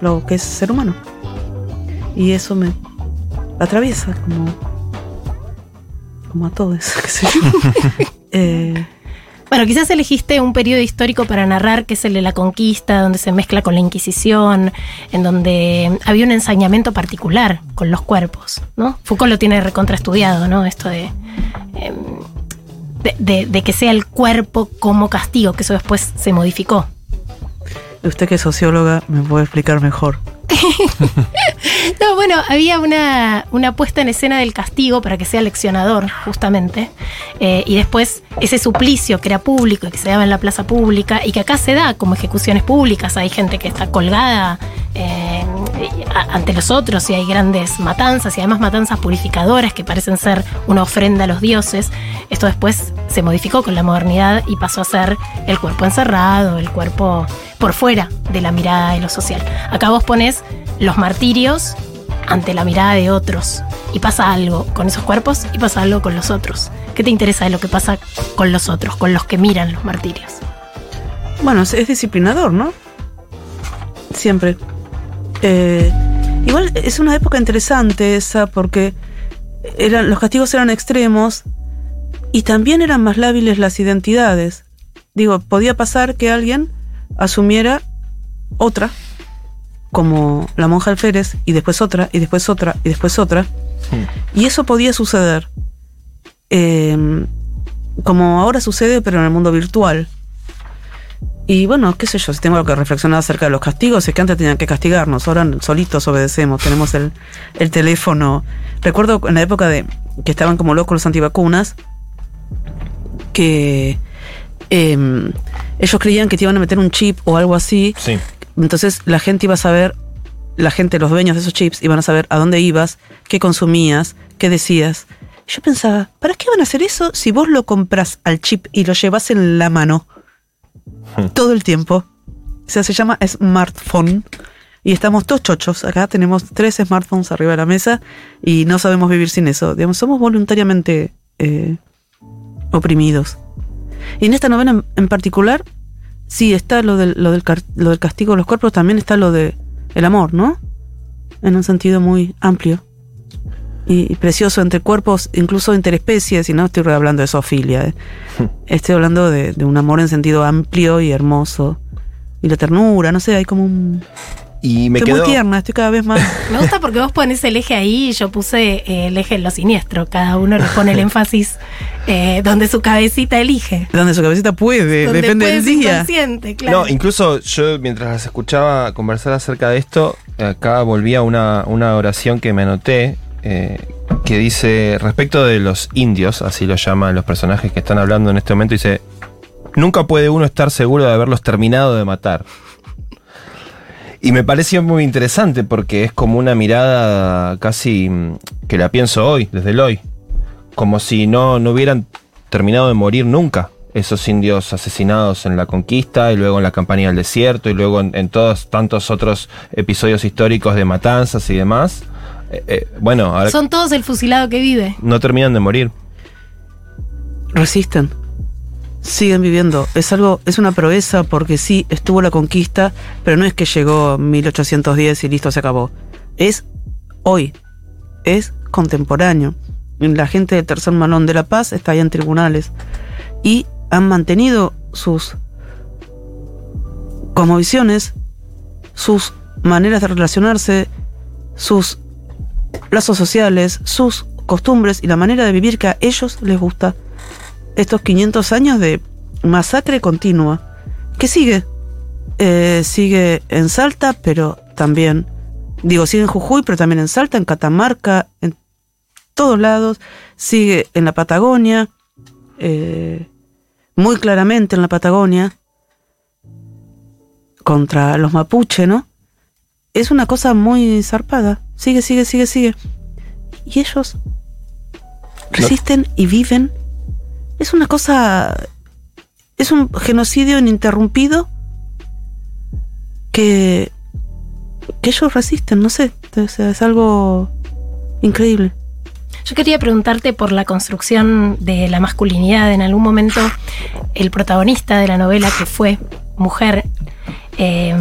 lo que es ser humano. Y eso me atraviesa como, como a todos, qué sé yo. Eh, Bueno, quizás elegiste un periodo histórico para narrar, que es el de la conquista, donde se mezcla con la Inquisición, en donde había un ensañamiento particular con los cuerpos, ¿no? Foucault lo tiene recontraestudiado, ¿no? Esto de, em, de, que sea el cuerpo como castigo, que eso después se modificó. usted que es socióloga me puede explicar mejor. No, bueno, había una, una puesta en escena del castigo para que sea leccionador, justamente. Eh, y después ese suplicio que era público y que se daba en la plaza pública y que acá se da como ejecuciones públicas. Hay gente que está colgada eh, ante los otros y hay grandes matanzas y además matanzas purificadoras que parecen ser una ofrenda a los dioses. Esto después se modificó con la modernidad y pasó a ser el cuerpo encerrado, el cuerpo por fuera de la mirada de lo social. Acá vos pones los martirios ante la mirada de otros y pasa algo con esos cuerpos y pasa algo con los otros. ¿Qué te interesa de lo que pasa con los otros, con los que miran los martirios? Bueno, es, disciplinador, ¿no? Siempre. Eh, igual es una época interesante esa porque eran, los castigos eran extremos y también eran más lábiles las identidades. Digo, podía pasar que alguien asumiera otra, como la monja alférez, y después otra, y después otra, y después otra. Y eso podía suceder. Eh, como ahora sucede, pero en el mundo virtual. Y bueno, qué sé yo, si tengo que reflexionar acerca de los castigos, es que antes tenían que castigarnos, ahora solitos obedecemos, tenemos el, el teléfono. Recuerdo en la época de que estaban como locos los antivacunas, que em, ellos creían que te iban a meter un chip o algo así, Sí. entonces la gente iba a saber, la gente, los dueños de esos chips, iban a saber a dónde ibas, qué consumías, qué decías. Yo pensaba, ¿para qué van a hacer eso si vos lo compras al chip y lo llevas en la mano todo el tiempo? O sea, se llama smartphone. Y estamos todos chochos. Acá tenemos tres smartphones arriba de la mesa y no sabemos vivir sin eso. Digamos, somos voluntariamente eh, oprimidos. Y en esta novela en, en particular, sí está lo del, lo, del, lo del castigo de los cuerpos, también está lo de el amor, ¿no? En un sentido muy amplio y, y precioso entre cuerpos, incluso interespecies, y no estoy hablando de zoofilia, ¿eh? estoy hablando de, de un amor en sentido amplio y hermoso. Y la ternura, no sé, hay como un... Y me estoy quedó. muy tierna, estoy cada vez más... Me gusta porque vos pones el eje ahí y yo puse eh, el eje en lo siniestro. Cada uno le pone el énfasis eh, donde su cabecita elige. donde su cabecita puede, Donde depende puede del día. inconsciente, claro. No, incluso yo mientras las escuchaba conversar acerca de esto, acá volvía una, una oración que me anoté eh, que dice, respecto de los indios, así lo llaman los personajes que están hablando en este momento, dice, nunca puede uno estar seguro de haberlos terminado de matar. Y me pareció muy interesante porque es como una mirada casi mm, que la pienso hoy, desde el hoy. Como si no, no hubieran terminado de morir nunca. Esos indios asesinados en la conquista y luego en la campaña del desierto y luego en, en todos tantos otros episodios históricos de matanzas y demás. Eh, eh, bueno, ahora Son todos el fusilado que vive. no terminan de morir. resisten, siguen viviendo. Es algo, es una proeza porque sí, estuvo la conquista, pero no es que llegó 1810 y listo, se acabó. Es hoy, es contemporáneo. La gente del Tercer Malón de la Paz está ahí en tribunales y han mantenido sus cosmovisiones, sus maneras de relacionarse, sus lazos sociales, sus costumbres y la manera de vivir que a ellos les gusta estos 500 años de masacre continua, que sigue. Eh, sigue en Salta, pero también, digo, sigue en Jujuy, pero también en Salta, en Catamarca, en todos lados, sigue en la Patagonia, eh, muy claramente en la Patagonia, contra los mapuche, ¿no? Es una cosa muy zarpada. Sigue, sigue, sigue, sigue. Y ellos resisten y viven es una cosa. Es un genocidio ininterrumpido que. que ellos resisten, no sé. Es algo increíble. Yo quería preguntarte por la construcción de la masculinidad. En algún momento, el protagonista de la novela, que fue mujer, eh,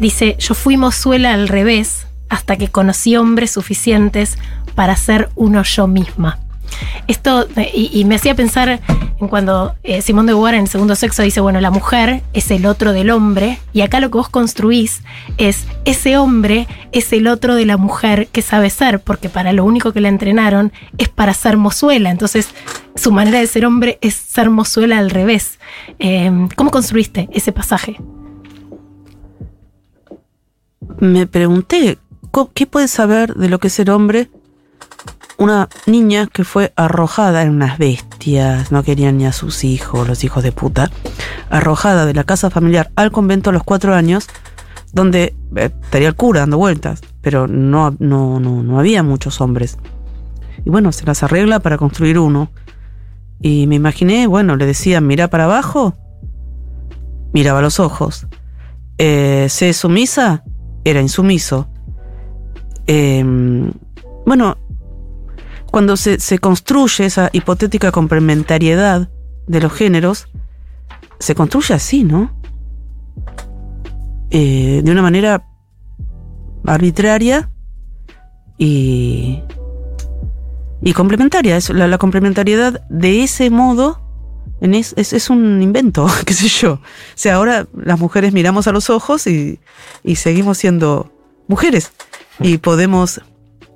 dice: Yo fui mozuela al revés hasta que conocí hombres suficientes para ser uno yo misma. Esto, y, me hacía pensar en cuando eh, Simón de Beauvoir en el segundo sexo dice, bueno, la mujer es el otro del hombre, y acá lo que vos construís es ese hombre es el otro de la mujer que sabe ser, porque para lo único que la entrenaron es para ser mozuela, entonces su manera de ser hombre es ser mozuela al revés. Eh, ¿Cómo construiste ese pasaje? Me pregunté, ¿co- ¿qué puede saber de lo que es ser hombre una niña que fue arrojada en unas bestias, no querían ni a sus hijos, los hijos de puta, arrojada de la casa familiar al convento a los cuatro años, donde eh, estaría el cura dando vueltas, pero no, no, no, no había muchos hombres. Y bueno, se las arregla para construir uno. Y me imaginé, bueno, le decía, mira para abajo, miraba los ojos. Eh, sé sumisa, era insumiso. Em, bueno, cuando se, se construye esa hipotética complementariedad de los géneros, se construye así, ¿no? Eh, de una manera arbitraria y, y complementaria. Es, la, complementariedad de ese modo en es, es un invento, qué sé yo. O sea, ahora las mujeres miramos a los ojos y, y seguimos siendo mujeres. Y podemos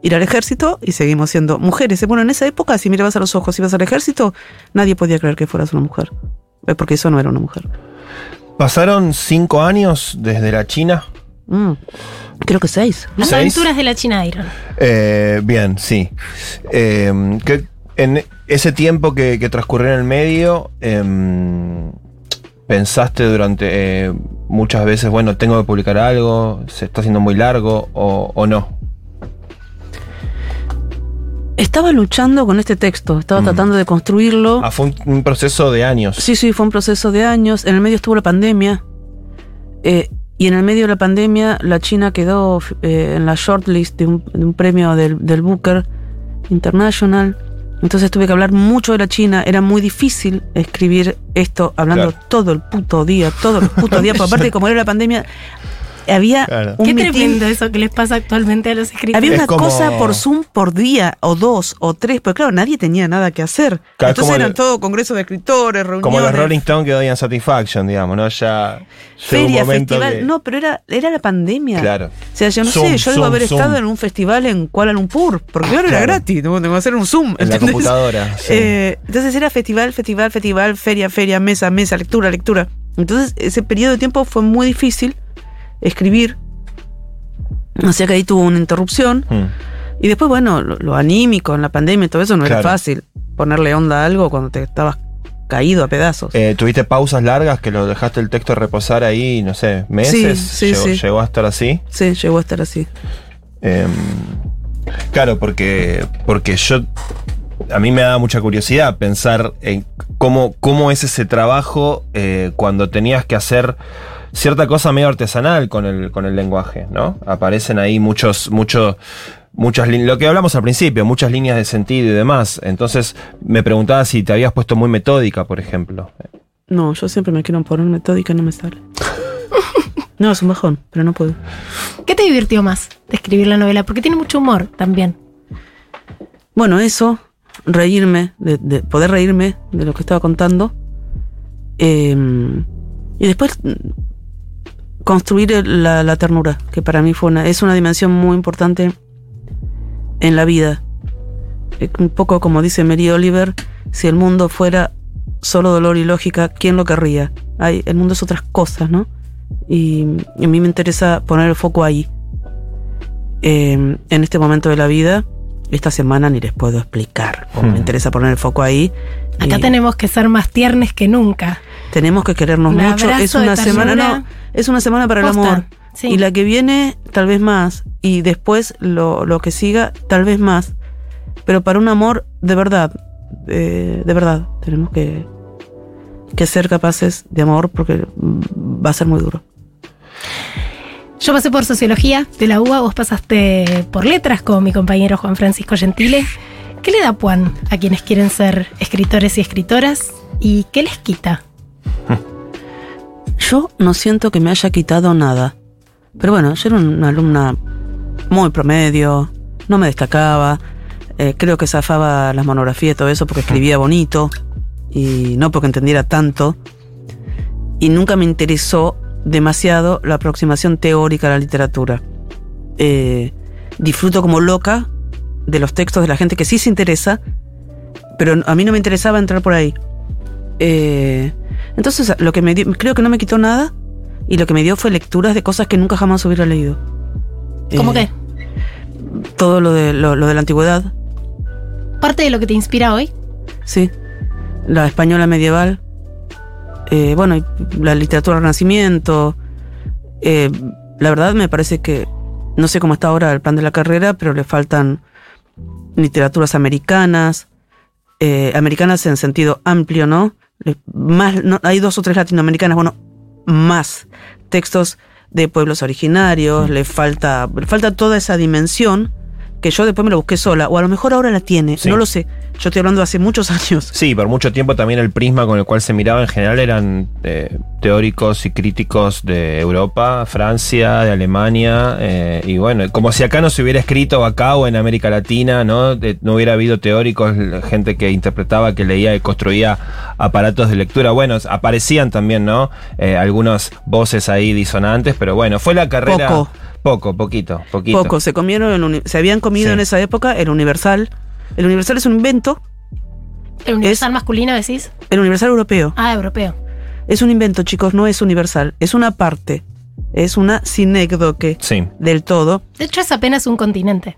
ir al ejército y seguimos siendo mujeres. Bueno, en esa época, si mirabas a los ojos y ibas al ejército, nadie podía creer que fueras una mujer. Eh, Porque eso no era una mujer. Pasaron cinco años desde la China. Mm, creo que seis. Las ¿Seis? aventuras de la China Iron. Eh, bien, sí. Eh, que en ese tiempo que, que transcurrió en el medio, em, pensaste durante eh, muchas veces, bueno, tengo que publicar algo, se está haciendo muy largo o, o no. Estaba luchando con este texto, estaba Mm. tratando de construirlo. Ah, fue un, un proceso de años. Sí, sí, fue un proceso de años. En el medio estuvo la pandemia. Eh, y en el medio de la pandemia, la China quedó eh, en la shortlist de un, de un premio del, del Booker International. Entonces tuve que hablar mucho de la China. Era muy difícil escribir esto hablando Claro. todo el puto día, todos los putos días. Porque aparte, como era la pandemia, había Claro. un Qué tremendo eso que les pasa actualmente a los escritores. Había Es una como- cosa por Zoom por día, o dos, o tres, porque claro, nadie tenía nada que hacer. Claro, es Entonces eran el- todo congresos de escritores, reuniones. Como los Rolling Stones que odian Satisfaction, digamos, ¿no? Ya un Feria, momento festival. que- No, pero era, era la pandemia. Claro. O sea, yo no Zoom, sé, yo debo haber Zoom. estado en un festival en Kuala Lumpur, porque claro, era gratis, tengo que hacer un Zoom. En la computadora, sí. Eh, entonces era festival, festival, festival, feria, feria, mesa, mesa, lectura, lectura. Entonces ese periodo de tiempo fue muy difícil escribir. O sea que ahí tuvo una interrupción. Hmm. Y después, bueno, lo, lo anímico en la pandemia y todo eso no era fácil. Ponerle onda a algo cuando te estabas caído a pedazos. Eh, ¿Tuviste pausas largas que lo dejaste el texto reposar ahí, no sé, meses? Sí, sí, llegó, sí. llegó a estar así. Sí, llegó a estar así. Eh, claro, porque, porque yo. A mí me da mucha curiosidad pensar en cómo, cómo es ese trabajo eh, cuando tenías que hacer cierta cosa medio artesanal con el, con el lenguaje, ¿no? Aparecen ahí muchos, muchos, muchas líneas, lo que hablamos al principio, muchas líneas de sentido y demás. Entonces me preguntaba si te habías puesto muy metódica, por ejemplo. No, yo siempre me quiero poner metódica y no me sale. no, es un bajón, pero no puedo. ¿Qué te divirtió más de escribir la novela? Porque tiene mucho humor también. Bueno, eso, reírme, de, de poder reírme de lo que estaba contando. Eh, y después construir el- la, la ternura, que para mí fue una, es una dimensión muy importante en la vida. Eh, Un poco como dice Mary Oliver, si el mundo fuera solo dolor y lógica, ¿quién lo querría? Hay, el mundo es otras cosas, ¿no? Y, y a mí me interesa poner el foco ahí. Eh, en este momento de la vida, esta semana ni les puedo explicar. cómo Hmm. Me interesa poner el foco ahí. Acá Y tenemos que ser más tiernes que nunca. Tenemos que querernos Un mucho. Es una semana, no, es una semana para el amor. sí. Y la que viene, tal vez más. Y después lo, lo que siga, tal vez más. Pero para un amor de verdad, eh, de verdad, tenemos que, que ser capaces de amor porque mm, va a ser muy duro. Yo pasé por sociología de la UBA, vos pasaste por letras con mi compañero Juan Francisco Gentile. ¿Qué le da Puan a quienes quieren ser escritores y escritoras? ¿Y qué les quita? Yo no siento que me haya quitado nada. Pero bueno, yo era una alumna muy promedio, no me destacaba. eh, creo que zafaba las monografías y todo eso porque escribía bonito y no porque entendiera tanto. Y nunca me interesó demasiado la aproximación teórica a la literatura. Eh, disfruto como loca de los textos de la gente que sí se interesa, pero a mí no me interesaba entrar por ahí. Eh, entonces, lo que me dio, creo que no me quitó nada y lo que me dio fue lecturas de cosas que nunca jamás hubiera leído. ¿Cómo Eh, qué? Todo lo de, lo, lo de la antigüedad, Parte de lo que te inspira hoy. sí. La española medieval. eh, bueno, la literatura del Renacimiento. eh, la verdad me parece que no sé cómo está ahora el plan de la carrera, pero le faltan literaturas americanas, eh, americanas en sentido amplio, ¿no? Le- Más, no, Hay dos o tres latinoamericanas, bueno, más textos de pueblos originarios, le falta, le falta toda esa dimensión que yo después me lo busqué sola, o a lo mejor ahora la tiene, Sí. no lo sé. Yo estoy hablando de hace muchos años. Sí, por mucho tiempo también el prisma con el cual se miraba en general eran eh, teóricos y críticos de Europa, Francia, de Alemania, eh, y bueno, como si acá no se hubiera escrito acá o en América Latina, ¿no? De- no hubiera habido teóricos, gente que interpretaba, que leía y construía aparatos de lectura. Bueno, aparecían también, ¿no? Eh, algunas voces ahí disonantes, pero bueno, fue la carrera... Poco. Poco, poquito, poquito. Poco, se comieron, el se habían comido Sí. en esa época el Universal. El Universal es un invento, ¿El universal masculino decís? el Universal europeo. Ah, europeo. Es un invento, chicos, no es universal, es una parte, es una sinécdoque Sí. del todo. De hecho, es apenas un continente.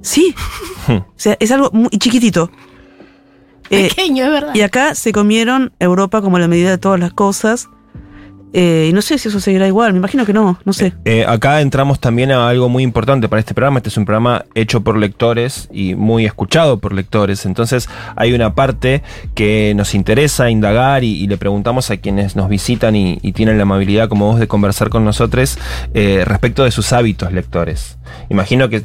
Sí, o sea, es algo muy chiquitito. Eh, Pequeño, es verdad. y acá se comieron Europa como la medida de todas las cosas. Eh, y no sé si eso seguirá igual, me imagino que no, no sé. Eh, acá entramos también a algo muy importante para este programa. Este es un programa hecho por lectores y muy escuchado por lectores. Entonces hay una parte que nos interesa indagar y, le preguntamos a quienes nos visitan y, tienen la amabilidad como vos de conversar con nosotros eh, respecto de sus hábitos lectores. Imagino que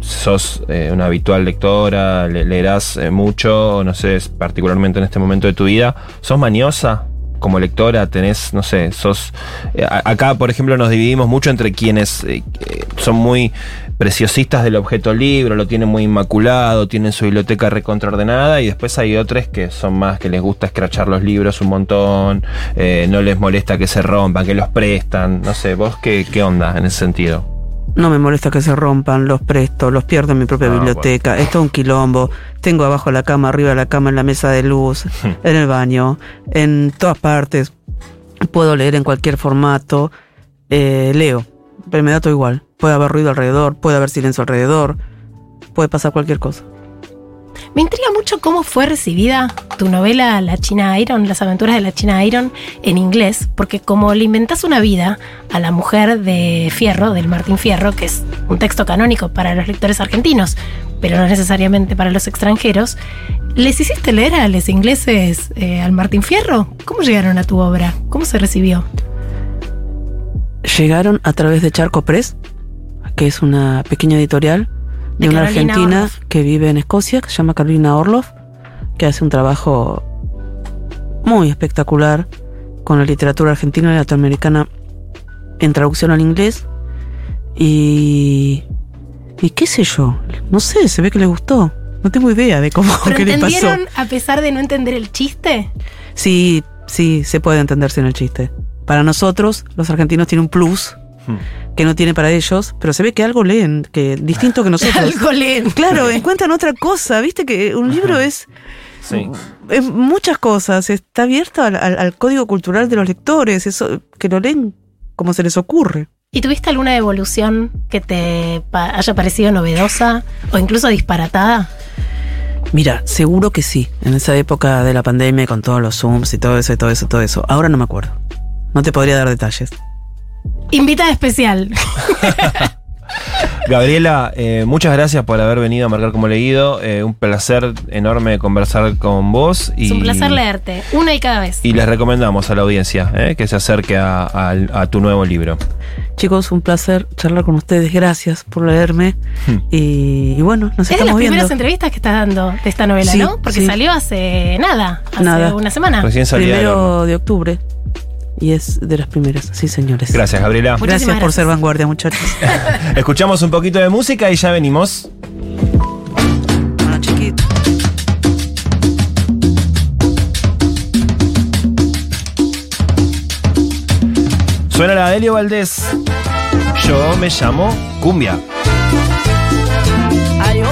sos eh, una habitual lectora, le- leerás eh, mucho, no sé, particularmente en este momento de tu vida. ¿Sos maniosa? Como lectora tenés, no sé, sos... eh, acá, por ejemplo, nos dividimos mucho entre quienes eh, eh, son muy preciosistas del objeto libro, lo tienen muy inmaculado, tienen su biblioteca recontraordenada y después hay otros que son más que les gusta escrachar los libros un montón, no les molesta que se rompan, que los prestan, no sé, vos qué, qué onda en ese sentido. No me molesta que se rompan, los presto, los pierdo en mi propia Ah, biblioteca. Es todo un quilombo. Tengo abajo la cama, arriba de la cama, en la mesa de luz, en el baño, en todas partes. Puedo leer en cualquier formato. Eh, leo, pero me da todo igual. Puede haber ruido alrededor, puede haber silencio alrededor, puede pasar cualquier cosa. Me intriga mucho cómo fue recibida tu novela La China Iron, Las aventuras de la China Iron, en inglés, porque como le inventás una vida a la mujer de Fierro, del Martín Fierro, que es un texto canónico para los lectores argentinos, pero no necesariamente para los extranjeros, ¿les hiciste leer a los ingleses eh, al Martín Fierro? ¿Cómo llegaron a tu obra? ¿Cómo se recibió? Llegaron a través de Charco Press, que es una pequeña editorial de, De una Carolina argentina Orloff. que vive en Escocia, que se llama Carolina Orloff, que hace un trabajo muy espectacular con la literatura argentina y latinoamericana en traducción al inglés. Y. Y qué sé yo, no sé, se ve que le gustó. No tengo idea de cómo ¿Pero qué le pasó. entendieron a pesar de no entender el chiste? Sí, sí, se puede entenderse en el chiste. Para nosotros, los argentinos tienen un plus Hmm. que no tiene para ellos, pero se ve que algo leen, que distinto que nosotros. Algo leen. Claro, encuentran otra cosa, viste que un libro es, Sí. es muchas cosas, está abierto al, al- al código cultural de los lectores, eso que lo leen como se les ocurre. ¿Y tuviste alguna evolución que te pa- haya parecido novedosa o incluso disparatada? Mira, seguro que sí, en esa época de la pandemia con todos los Zooms y todo eso y todo eso, todo eso. Ahora no me acuerdo. No te podría dar detalles. Invitada especial. Gabriela, eh, muchas gracias por haber venido a marcar como leído. eh, un placer enorme conversar con vos. Y, Es un placer leerte, una y cada vez. Y les recomendamos a la audiencia eh, que se acerque a, a- a tu nuevo libro. Chicos, un placer charlar con ustedes. Gracias por leerme. Hmm. Y, y bueno, nos es de las estamos viendo. primeras entrevistas que estás dando de esta novela, Sí, ¿no? Porque sí. salió hace nada, hace Nada. una semana. Recién horno. Primero de octubre. Y es de las primeras, sí, señores. Gracias, Gabriela. Muchísimas Gracias por gracias. ser vanguardia, muchachos. Escuchamos un poquito de música y ya venimos. bueno, chiquito. Suena la de Delio Valdés. Yo me llamo Cumbia. Ay,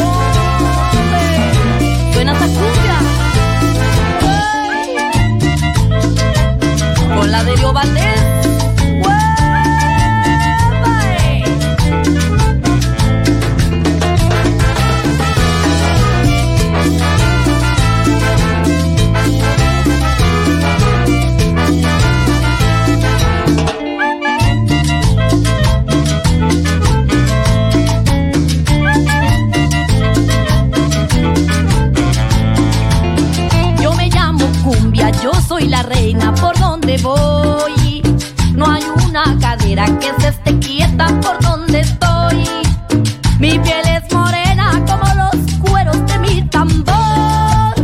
cadera que se esté quieta por donde estoy. Mi piel es morena como los cueros de mi tambor.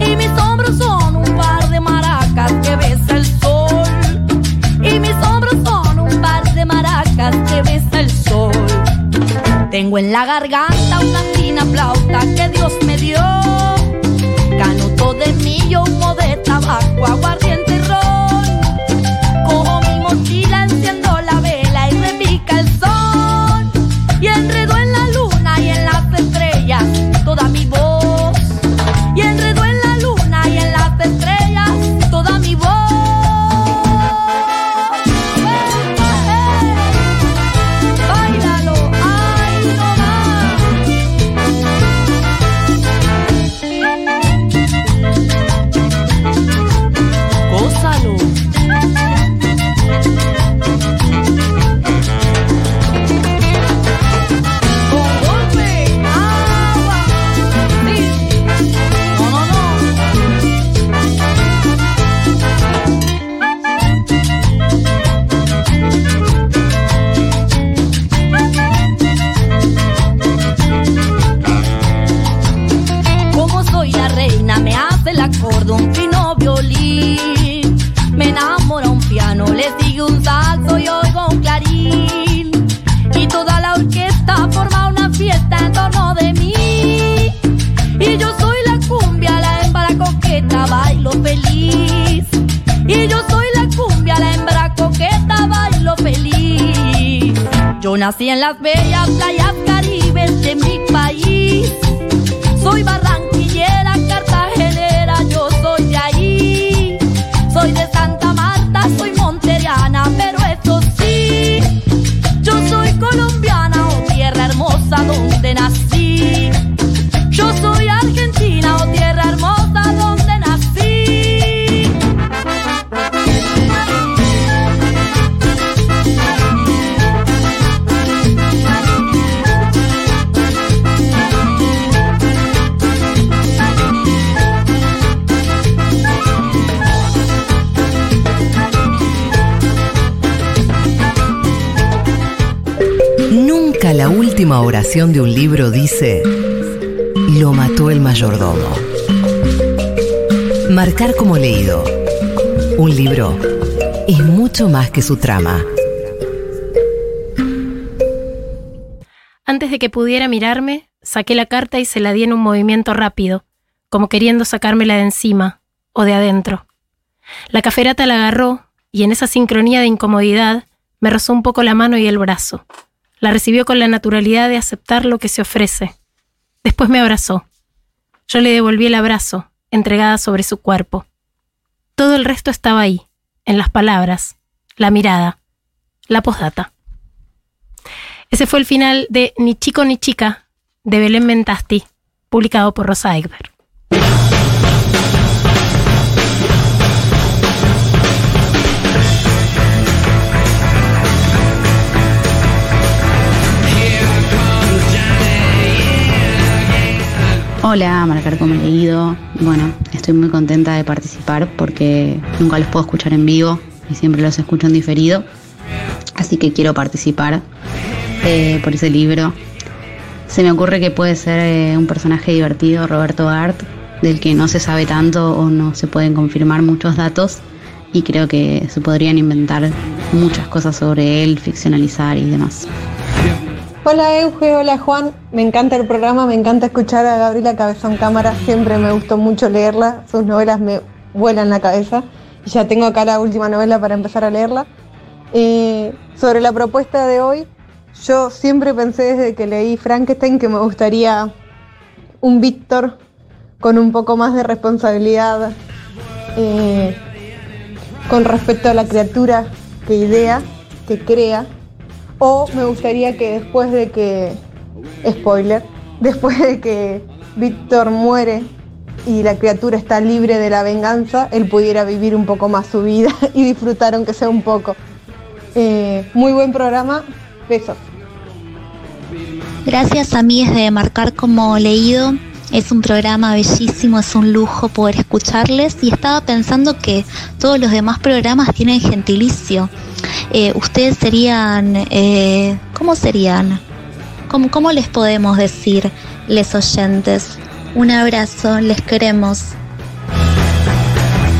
Y mis hombros son un par de maracas que besa el sol. Y mis hombros son un par de maracas que besa el sol. Tengo en la garganta una fina flauta que nací en las bellas playas caribes de mi país. Soy barranquillera, La última oración de un libro dice, lo mató el mayordomo. Marcar como leído. Un libro es mucho más que su trama. Antes de que pudiera mirarme, saqué la carta y se la di en un movimiento rápido, como queriendo sacármela de encima o de adentro. La caferata la agarró y en esa sincronía de incomodidad me rozó un poco la mano y el brazo. La recibió con la naturalidad de aceptar lo que se ofrece. Después me abrazó. Yo le devolví el abrazo, entregada sobre su cuerpo. Todo el resto estaba ahí, en las palabras, la mirada, la postdata. Ese fue el final de Ni chico ni chica, de Belén Mentasti, publicado por Rosa Egber. Hola, Marcar como leído. Bueno, estoy muy contenta de participar porque nunca los puedo escuchar en vivo y siempre los escucho en diferido. Así que quiero participar eh, por ese libro. Se me ocurre que puede ser eh, un personaje divertido, Roberto Art, del que no se sabe tanto o no se pueden confirmar muchos datos y creo que se podrían inventar muchas cosas sobre él, ficcionalizar y demás. Hola Euge, hola Juan, me encanta el programa, me encanta escuchar a Gabriela Cabezón Cámara, siempre me gustó mucho leerla, sus novelas me vuelan la cabeza y ya tengo acá la última novela para empezar a leerla. Sobre la propuesta de hoy, yo siempre pensé desde que leí Frankenstein que me gustaría un Víctor con un poco más de responsabilidad eh, con respecto a la criatura que idea, que crea. O me gustaría que después de que, spoiler, después de que Víctor muere y la criatura está libre de la venganza, él pudiera vivir un poco más su vida y disfrutar aunque sea un poco. Eh, muy buen programa, besos. Gracias a mí es de marcar como leído. Es un programa bellísimo, es un lujo poder escucharles y estaba pensando que todos los demás programas tienen gentilicio. Eh, ustedes serían, eh, ¿cómo serían? ¿Cómo, ¿Cómo les podemos decir, les oyentes? Un abrazo, les queremos.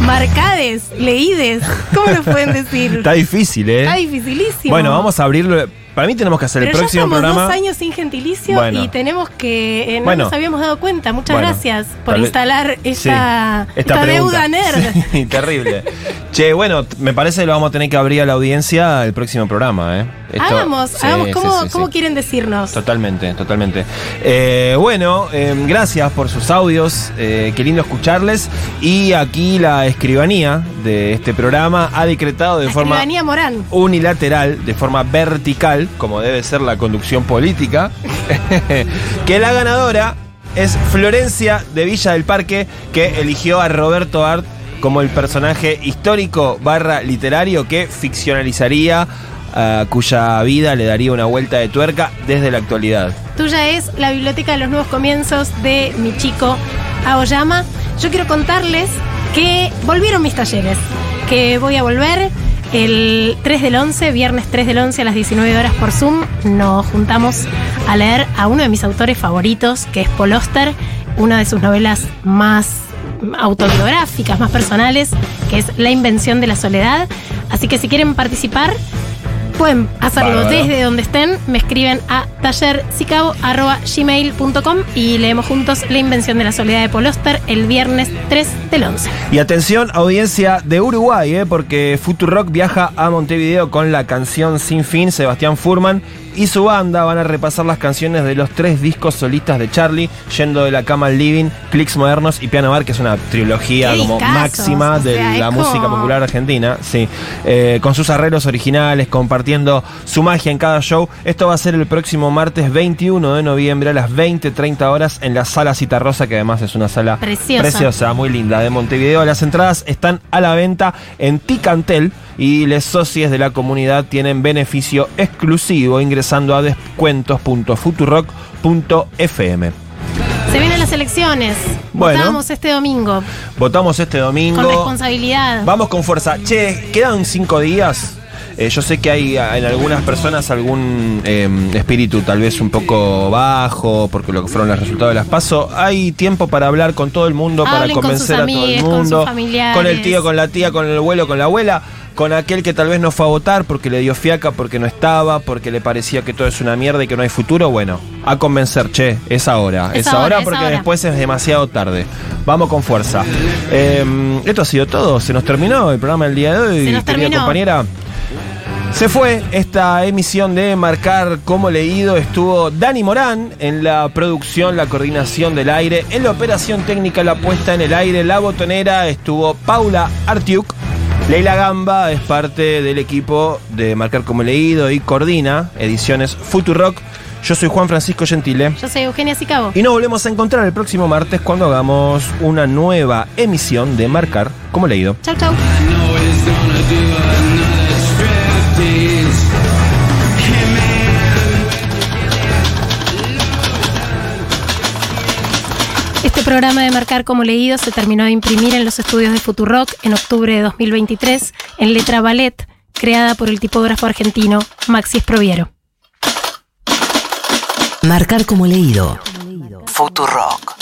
Marcades, leídes, ¿cómo nos pueden decir? Está difícil, ¿eh? Está dificilísimo. Bueno, vamos a abrirlo. Para mí tenemos que hacer Pero el próximo ya estamos programa. dos años sin gentilicio Bueno. y tenemos que. eh, no Bueno. nos habíamos dado cuenta. Muchas Bueno, gracias por tal instalar Sí, esta, esta deuda nerd. Sí, terrible. che, bueno, me parece que lo vamos a tener que abrir a la audiencia el próximo programa, ¿eh? Esto- hagamos, sí, hagamos. ¿Cómo, cómo quieren decirnos? Totalmente, totalmente. Eh, bueno, eh, gracias por sus audios, eh, qué lindo escucharles. Y aquí la escribanía de este programa ha decretado de La forma escribanía Morán. unilateral, de forma vertical, como debe ser la conducción política, que la ganadora es Florencia de Villa del Parque, que eligió a Roberto Art como el personaje histórico barra literario que ficcionalizaría, cuya vida le daría una vuelta de tuerca desde la actualidad. Tuya es la biblioteca de los nuevos comienzos de mi chico Aoyama. Yo quiero contarles que volvieron mis talleres, que voy a volver el 3 del 11, viernes 3 del 11 a las 19 horas por Zoom. Nos juntamos a leer a uno de mis autores favoritos, que es Paul Auster, una de sus novelas más autobiográficas, más personales, que es La invención de la soledad. Así que si quieren participar, Pueden hacerlo Bárbaro. desde donde estén. Me escriben a tallercicabo.gmail.com y leemos juntos La invención de la soledad de Paul Auster el viernes 3 del 11. Y atención, audiencia de Uruguay, eh, porque Futurock viaja a Montevideo con la canción Sin Fin, Sebastián Furman y su banda van a repasar las canciones de los tres discos solistas de Charlie, yendo de la cama al living, Clicks Modernos y Piano Bar, que es una trilogía como máxima o de la música popular argentina, sí, Eh, con sus arreglos originales, compartiendo su magia en cada show. Esto va a ser el próximo martes 21 de noviembre a las 20-30 horas en la sala Citarrosa, que además es una sala Preciosa. preciosa, muy linda, de Montevideo. Las entradas están a la venta en Ticantel y los socios de la comunidad tienen beneficio exclusivo ingresando a descuentos.futurock.fm. Se vienen las elecciones. Bueno. Votamos este domingo Votamos este domingo. con responsabilidad. Vamos con fuerza. Che, quedan cinco días. Eh, yo sé que hay ah, en algunas personas algún eh, espíritu tal vez un poco bajo, porque lo que fueron los resultados de las PASO. Hay tiempo para hablar con todo el mundo, para con convencer a todo el con mundo. sus con el tío, con la tía, con el abuelo, con la abuela. Con aquel que tal vez no fue a votar porque le dio fiaca, porque no estaba, porque le parecía que todo es una mierda y que no hay futuro. Bueno, a convencer, che, es ahora. Es Es, ahora, ahora es porque ahora. después es demasiado tarde. Vamos con fuerza. Eh, esto ha sido todo. Se nos terminó el programa del día de hoy, Se nos querida terminó. compañera. Se fue esta emisión de Marcar como leído. Estuvo Dani Morán en la producción, la coordinación del aire, en la operación técnica, la puesta en el aire, la botonera. Estuvo Paula Artiuk. Leila Gamba es parte del equipo de Marcar como leído y coordina ediciones Futurock. Yo soy Juan Francisco Gentile. Yo soy Eugenia Sicabo. Y nos volvemos a encontrar el próximo martes cuando hagamos una nueva emisión de Marcar como leído. Chau, chau. Programa de Marcar como leído se terminó de imprimir en los estudios de Futurock en octubre de 2023 en letra ballet, creada por el tipógrafo argentino Maxi Esproviero. Marcar como leído. Futurock.